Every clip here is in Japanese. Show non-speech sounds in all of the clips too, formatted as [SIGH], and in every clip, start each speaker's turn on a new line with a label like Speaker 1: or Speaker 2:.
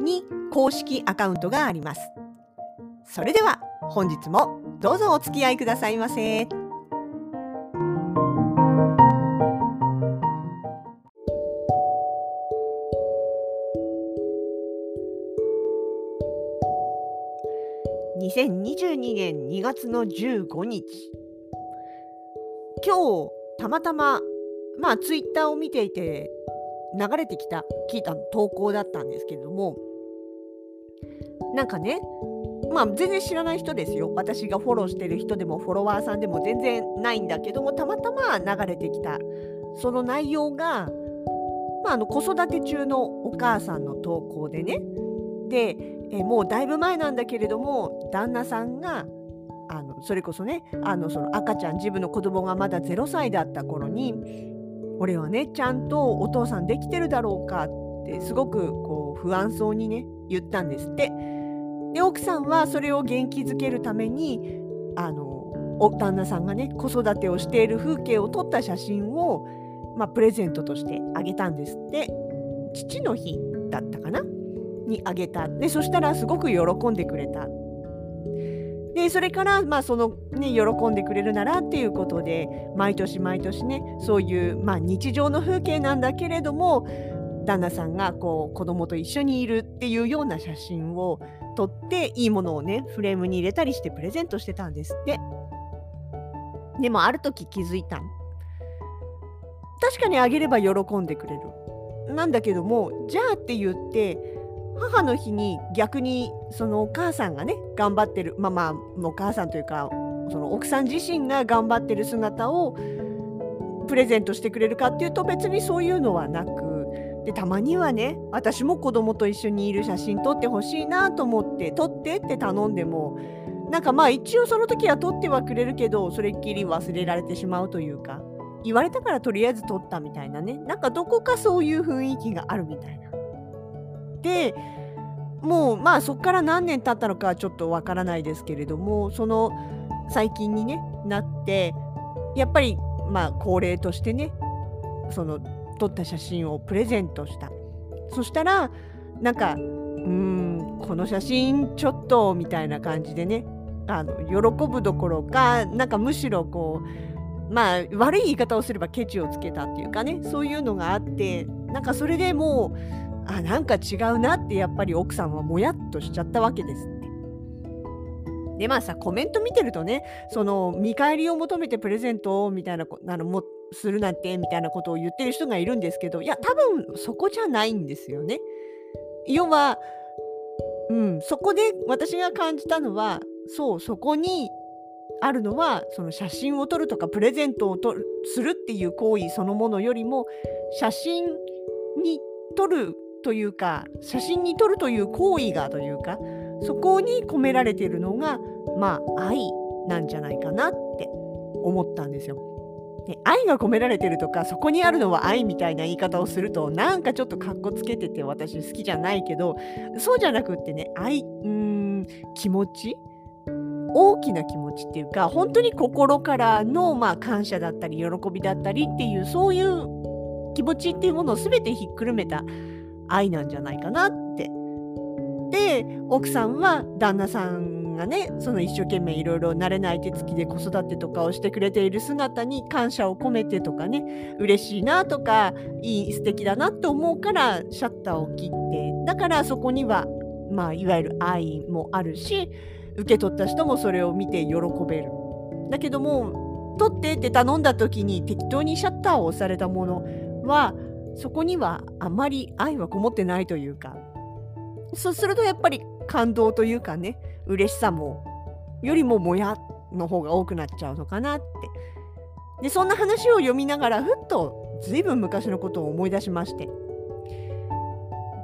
Speaker 1: に公式アカウントがありますそれでは本日もどうぞお付き合いくださいませ。2022年2月の15日今日たまたままあツイッターを見ていて流れてきた聞いた投稿だったんですけれどもなんかねまあ全然知らない人ですよ。私がフォローしてる人でもフォロワーさんでも全然ないんだけどもたまたま流れてきた。その内容が、まあ、あの子育て中のお母さんの投稿でね。でえもうだいぶ前なんだけれども旦那さんがあのそれこそねあのその赤ちゃん自分の子供がまだ0歳だった頃に俺はねちゃんとお父さんできてるだろうかってすごくこう不安そうにね言ったんですって。で奥さんはそれを元気づけるためにあのお旦那さんがね子育てをしている風景を撮った写真を、まあ、プレゼントとしてあげたんですって。父の日だったかな？にあげた。でそしたらすごく喜んでくれた。でそれから、まあそのね、喜んでくれるならっていうことで毎年毎年ねそういう、まあ、日常の風景なんだけれども旦那さんがこう子供と一緒にいるっていうような写真を撮っていいものをねフレームに入れたりしてプレゼントしてたんですって。でもある時気づいた確かにあげれば喜んでくれる。なんだけどもじゃあって言って母の日に逆にそのお母さんがね頑張ってるまあまあお母さんというかその奥さん自身が頑張ってる姿をプレゼントしてくれるかっていうと別にそういうのはなくでたまにはね私も子供と一緒にいる写真撮ってほしいなと思って撮ってって頼んでもなんかまあ一応その時は撮ってはくれるけどそれっきり忘れられてしまうというか言われたからとりあえず撮ったみたいなねなんかどこかそういう雰囲気があるみたいな。でもうまあそこから何年経ったのかはちょっとわからないですけれどもその最近に、ね、なってやっぱりまあ恒例としてねその撮った写真をプレゼントしたそしたらなんかうんこの写真ちょっとみたいな感じでねあの喜ぶどころかなんかむしろこうまあ悪い言い方をすればケチをつけたっていうかねそういうのがあってなんかそれでもうあなんか違うなってやっぱり奥さんはもやっとしちゃったわけですって。でまあさコメント見てるとねその見返りを求めてプレゼントをみたいなあのもするなんてみたいなことを言ってる人がいるんですけどいや多分そこじゃないんですよね。要は、うん、そこで私が感じたのはそうそこにあるのはその写真を撮るとかプレゼントを撮るするっていう行為そのものよりも写真に撮るというか写真に撮るという行為がというかそこに込められているのがまあ愛なんじゃないかなって思ったんですよ。ね、愛が込められてるとかそこにあるのは愛みたいな言い方をするとなんかちょっとかっこつけてて私好きじゃないけどそうじゃなくってね愛うん気持ち？大きな気持ちっていうか本当に心からの、まあ、感謝だったり喜びだったりっていうそういう気持ちっていうものを全てひっくるめた愛なんじゃないかなって。で奥さんは旦那さんがねその一生懸命いろいろ慣れない手つきで子育てとかをしてくれている姿に感謝を込めてとかね嬉しいなとかいい素敵だなと思うからシャッターを切ってだからそこにはまあいわゆる愛もあるし受け取った人もそれを見て喜べる。だけども取ってって頼んだ時に適当にシャッターを押されたものはそこにはあまり愛はこもってないというかそうするとやっぱり感動というかね嬉しさもよりももやの方が多くなっちゃうのかなって。でそんな話を読みながらふっとずいぶん昔のことを思い出しまして。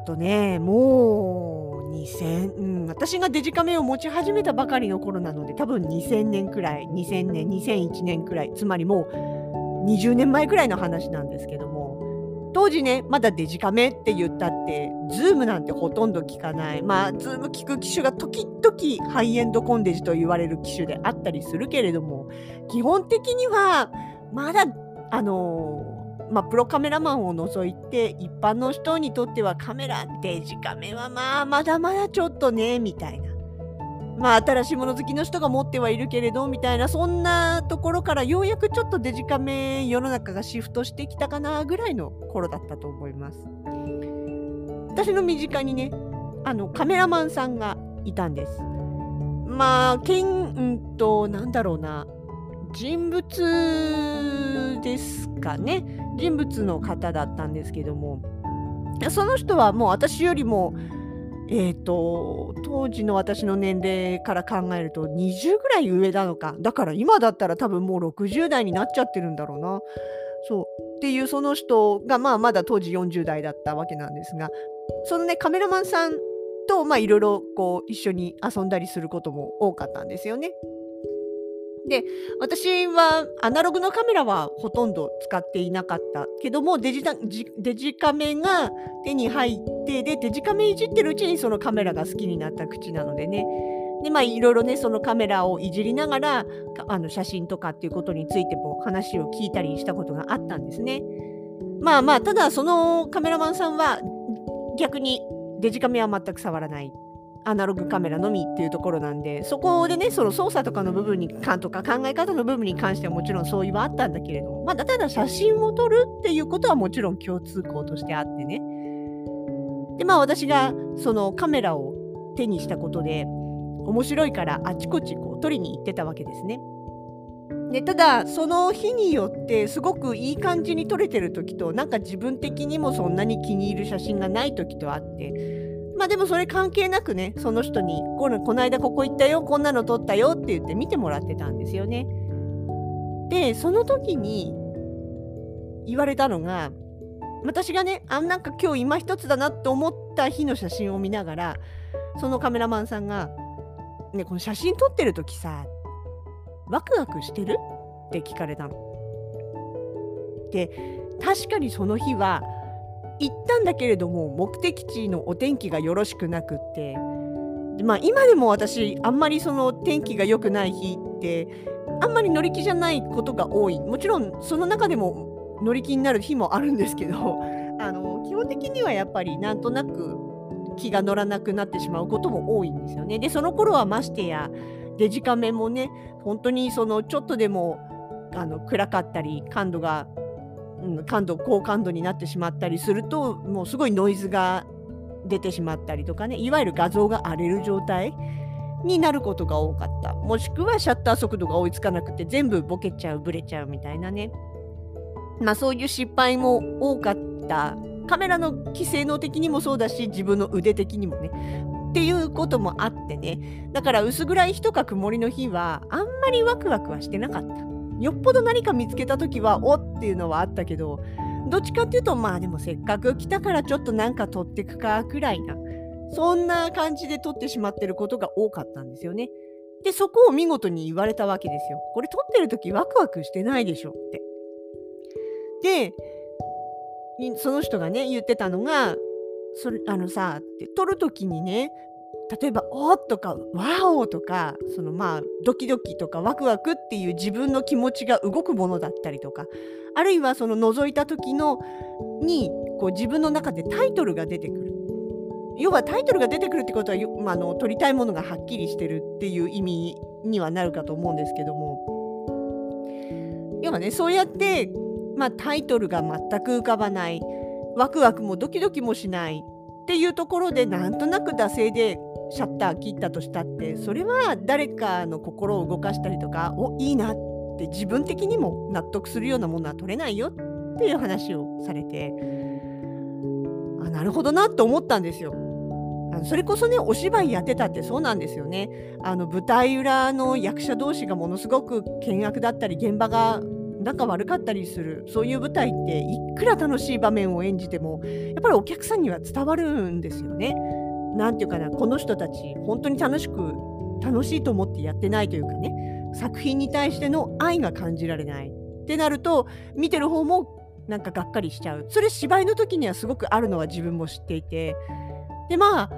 Speaker 1: とねもう2000、うん、私がデジカメを持ち始めたばかりの頃なので多分2000年くらい2000年2001年くらいつまりもう20年前くらいの話なんですけども。当時ねまだデジカメって言ったってズームなんてほとんど効かない。まあズーム効く機種が時々ハイエンドコンデジと言われる機種であったりするけれども基本的にはまだあのまあ、プロカメラマンを除いて一般の人にとってはカメラデジカメはまあまだまだちょっとねみたいな。まあ新しいもの好きの人が持ってはいるけれどみたいなそんなところからようやくちょっとデジカメ世の中がシフトしてきたかなぐらいの頃だったと思います。私の身近にねあのカメラマンさんがいたんです。まあけんうんとなんだろうな。人物ですかね。人物の方だったんですけども。その人はもう私よりもえーと、当時の私の年齢から考えると20ぐらい上なのか。だから今だったら多分もう60代になっちゃってるんだろうな。そう。っていうその人がまあまだ当時40代だったわけなんですがそのねカメラマンさんといろいろ一緒に遊んだりすることも多かったんですよね。で私はアナログのカメラはほとんど使っていなかったけどもデジタデジカメが手に入ってでデジカメいじってるうちにそのカメラが好きになった口なのでねでまあいろいろねそのカメラをいじりながらあの写真とかっていうことについても話を聞いたりしたことがあったんですね。まあまあただそのカメラマンさんは逆にデジカメは全く触らないアナログカメラのみっていうところなんでそこでねその操作とかの部分に関とか考え方の部分に関してはもちろん相違はあったんだけれども、まあ、ただ写真を撮るっていうことはもちろん共通項としてあってねでまあ私がそのカメラを手にしたことで面白いからあちこちこう撮りに行ってたわけですね。でただその日によってすごくいい感じに撮れてる時となんか自分的にもそんなに気に入る写真がない時とあってまあでもそれ関係なくね、その人に、このこの間ここ行ったよ、こんなの撮ったよって言って見てもらってたんですよね。で、その時に言われたのが、私がね、あなんか今日今一つだなと思った日の写真を見ながら、そのカメラマンさんが、ね、この写真撮ってる時さ、ワクワクしてる？って聞かれたの。で、確かにその日は、行ったんだけれども目的地のお天気がよろしくなくってまあ今でも私あんまりその天気が良くない日ってあんまり乗り気じゃないことが多いもちろんその中でも乗り気になる日もあるんですけど [LAUGHS] あの基本的にはやっぱりなんとなく気が乗らなくなってしまうことも多いんですよね。でその頃はましてやデジカメもね本当にそのちょっとでもあの暗かったり感度がうん、感度高感度になってしまったりするともうすごいノイズが出てしまったりとかねいわゆる画像が荒れる状態になることが多かった。もしくはシャッター速度が追いつかなくて全部ボケちゃうブレちゃうみたいなね。まあそういう失敗も多かった。カメラの規制能的にもそうだし自分の腕的にもね。っていうこともあってね。だから薄暗い日とか曇りの日はあんまりワクワクはしてなかった。よっぽど何か見つけた時はおっていうのはあったけどどっちかっていうとまあでもせっかく来たからちょっとなんか取ってくかくらいなそんな感じで撮ってしまってることが多かったんですよね。でそこを見事に言われたわけですよ。これ撮ってる時ワクワクしてないでしょって。でその人がね言ってたのがそれあのさって撮る時にね例えば「おっ!」とか「ワオ!」とかそのまあドキドキとかワクワクっていう自分の気持ちが動くものだったりとかあるいはその覗いた時のにこう自分の中でタイトルが出てくる。要はタイトルが出てくるってことは、まあ、あの撮りたいものがはっきりしてるっていう意味にはなるかと思うんですけども要はねそうやって、まあ、タイトルが全く浮かばないワクワクもドキドキもしないっていうところでなんとなく惰性でシャッター切ったとしたってそれは誰かの心を動かしたりとかおいいなって自分的にも納得するようなものは取れないよっていう話をされてあなるほどなと思ったんですよ。それこそねお芝居やってたってそうなんですよね。あの舞台裏の役者同士がものすごく険悪だったり現場が仲悪かったりするそういう舞台っていくら楽しい場面を演じてもやっぱりお客さんには伝わるんですよね。何て言うかなこの人たち本当に楽しく楽しいと思ってやってないというかね作品に対しての愛が感じられないってなると見てる方もなんかがっかりしちゃうそれ芝居の時にはすごくあるのは自分も知っていてでまあ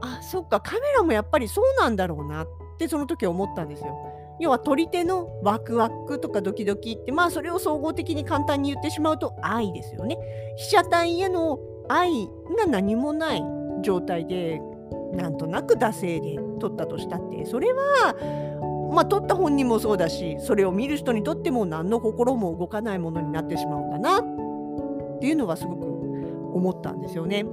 Speaker 1: あそっかカメラもやっぱりそうなんだろうなってその時思ったんですよ。要は撮り手のワクワクとかドキドキってまあそれを総合的に簡単に言ってしまうと愛ですよね。被写体への愛が何もない状態でなんとなく惰性で撮ったとしたってそれはまあ撮った本人もそうだしそれを見る人にとっても何の心も動かないものになってしまうんだなっていうのはすごく思ったんですよね。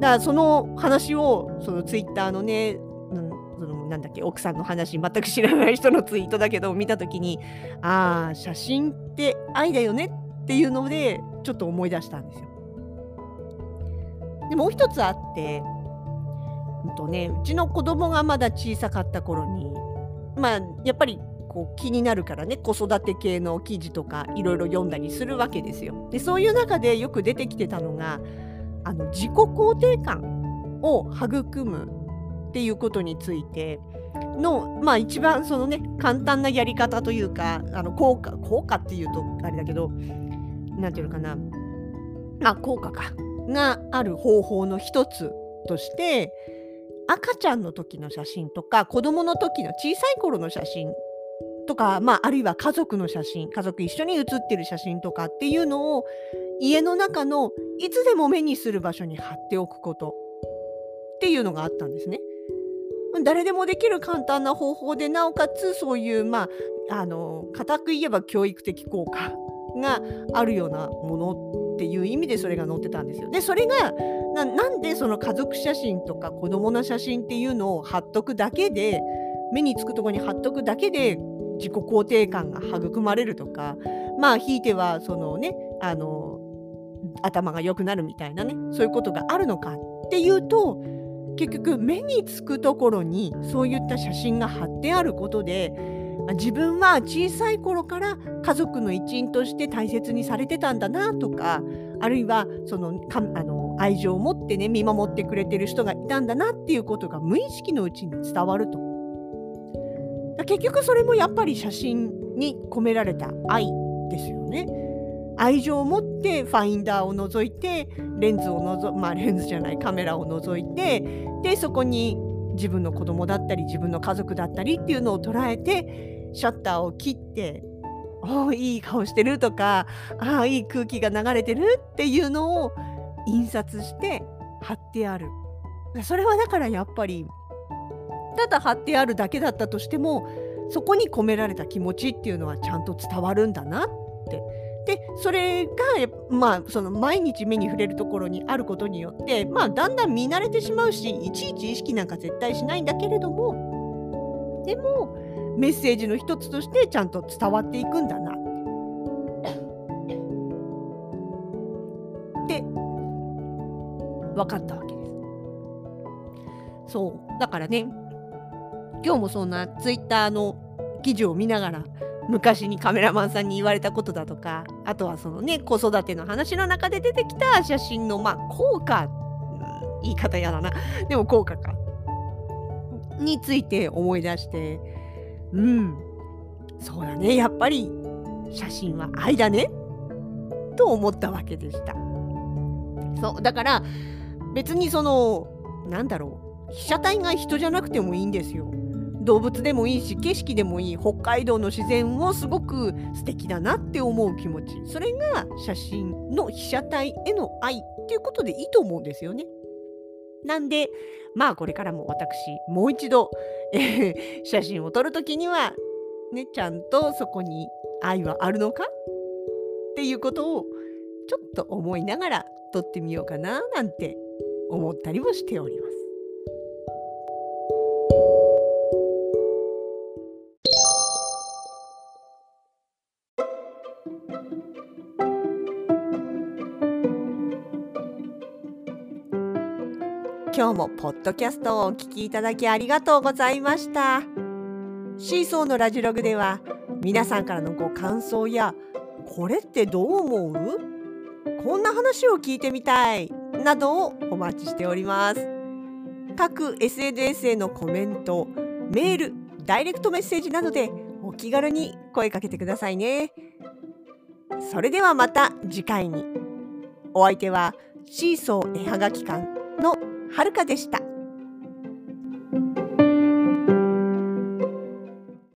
Speaker 1: だからその話をそのツイッターのねそのなんだっけ奥さんの話全く知らない人のツイートだけど見た時にああ写真って愛だよねっていうのでちょっと思い出したんですよ。でもう一つあって、うんとね、うちの子供がまだ小さかった頃にまあやっぱりこう気になるからね子育て系の記事とかいろいろ読んだりするわけですよ。でそういう中でよく出てきてたのがあの自己肯定感を育むっていうことについての、まあ、一番そのね簡単なやり方というかあの効果効果っていうとあれだけど何て言うのかなあ効果かがある方法の一つとして赤ちゃんの時の写真とか子供の時の小さい頃の写真とか、まあ、あるいは家族の写真家族一緒に写ってる写真とかっていうのを家の中のいつでも目にする場所に貼っておくことっていうのがあったんですね。誰でもできる簡単な方法でなおかつそういうまああの固く言えば教育的効果があるようなものっていう意味でそれが載ってたんですよ。でそれがなんでその家族写真とか子供の写真っていうのを貼っとくだけで目につくとこに貼っとくだけで自己肯定感が育まれるとかまあひいてはそのねあの頭が良くなるみたいなねそういうことがあるのかっていうと結局目につくところにそういった写真が貼ってあることで自分は小さい頃から家族の一員として大切にされてたんだなとかあるいはそのかあの愛情を持ってね見守ってくれてる人がいたんだなっていうことが無意識のうちに伝わると。結局それもやっぱり写真に込められた愛ですよね。愛情を持ってファインダーを覗いてレンズをのぞまあレンズじゃないカメラを覗いてでそこに自分の子供だったり自分の家族だったりっていうのを捉えてシャッターを切って「おおいい顔してる」とか「ああいい空気が流れてる」っていうのを印刷して貼ってある。それはだからやっぱりただ貼ってあるだけだったとしてもそこに込められた気持ちっていうのはちゃんと伝わるんだなってでそれが、まあ、その毎日目に触れるところにあることによって、まあ、だんだん見慣れてしまうしいちいち意識なんか絶対しないんだけれどもでもメッセージの一つとしてちゃんと伝わっていくんだなって分かったわけです。そうだからね今日もそんなツイッターの記事を見ながら昔にカメラマンさんに言われたことだとかあとはそのね子育ての話の中で出てきた写真のまあ効果、うん、言い方やだな。でも効果か。について思い出してうんそうだね。やっぱり写真は愛だね。と思ったわけでした。そうだから別にそのなんだろう。被写体が人じゃなくてもいいんですよ。動物でもいいし景色でもいい北海道の自然をすごく素敵だなって思う気持ちそれが写真の被写体への愛っていうことでいいと思うんですよね。なんでまあこれからも私もう一度、えー、写真を撮る時にはねちゃんとそこに愛はあるのかっていうことをちょっと思いながら撮ってみようかななんて思ったりもしております。今日もポッドキャストをお聞きいただきありがとうございました。シーソーのラジログでは皆さんからのご感想やこれってどう思う？こんな話を聞いてみたいなどをお待ちしております。各 SNS へのコメントメールダイレクトメッセージなどでお気軽に声かけてくださいね。それではまた次回に。お相手はシーソー絵はがき館のはるかでした。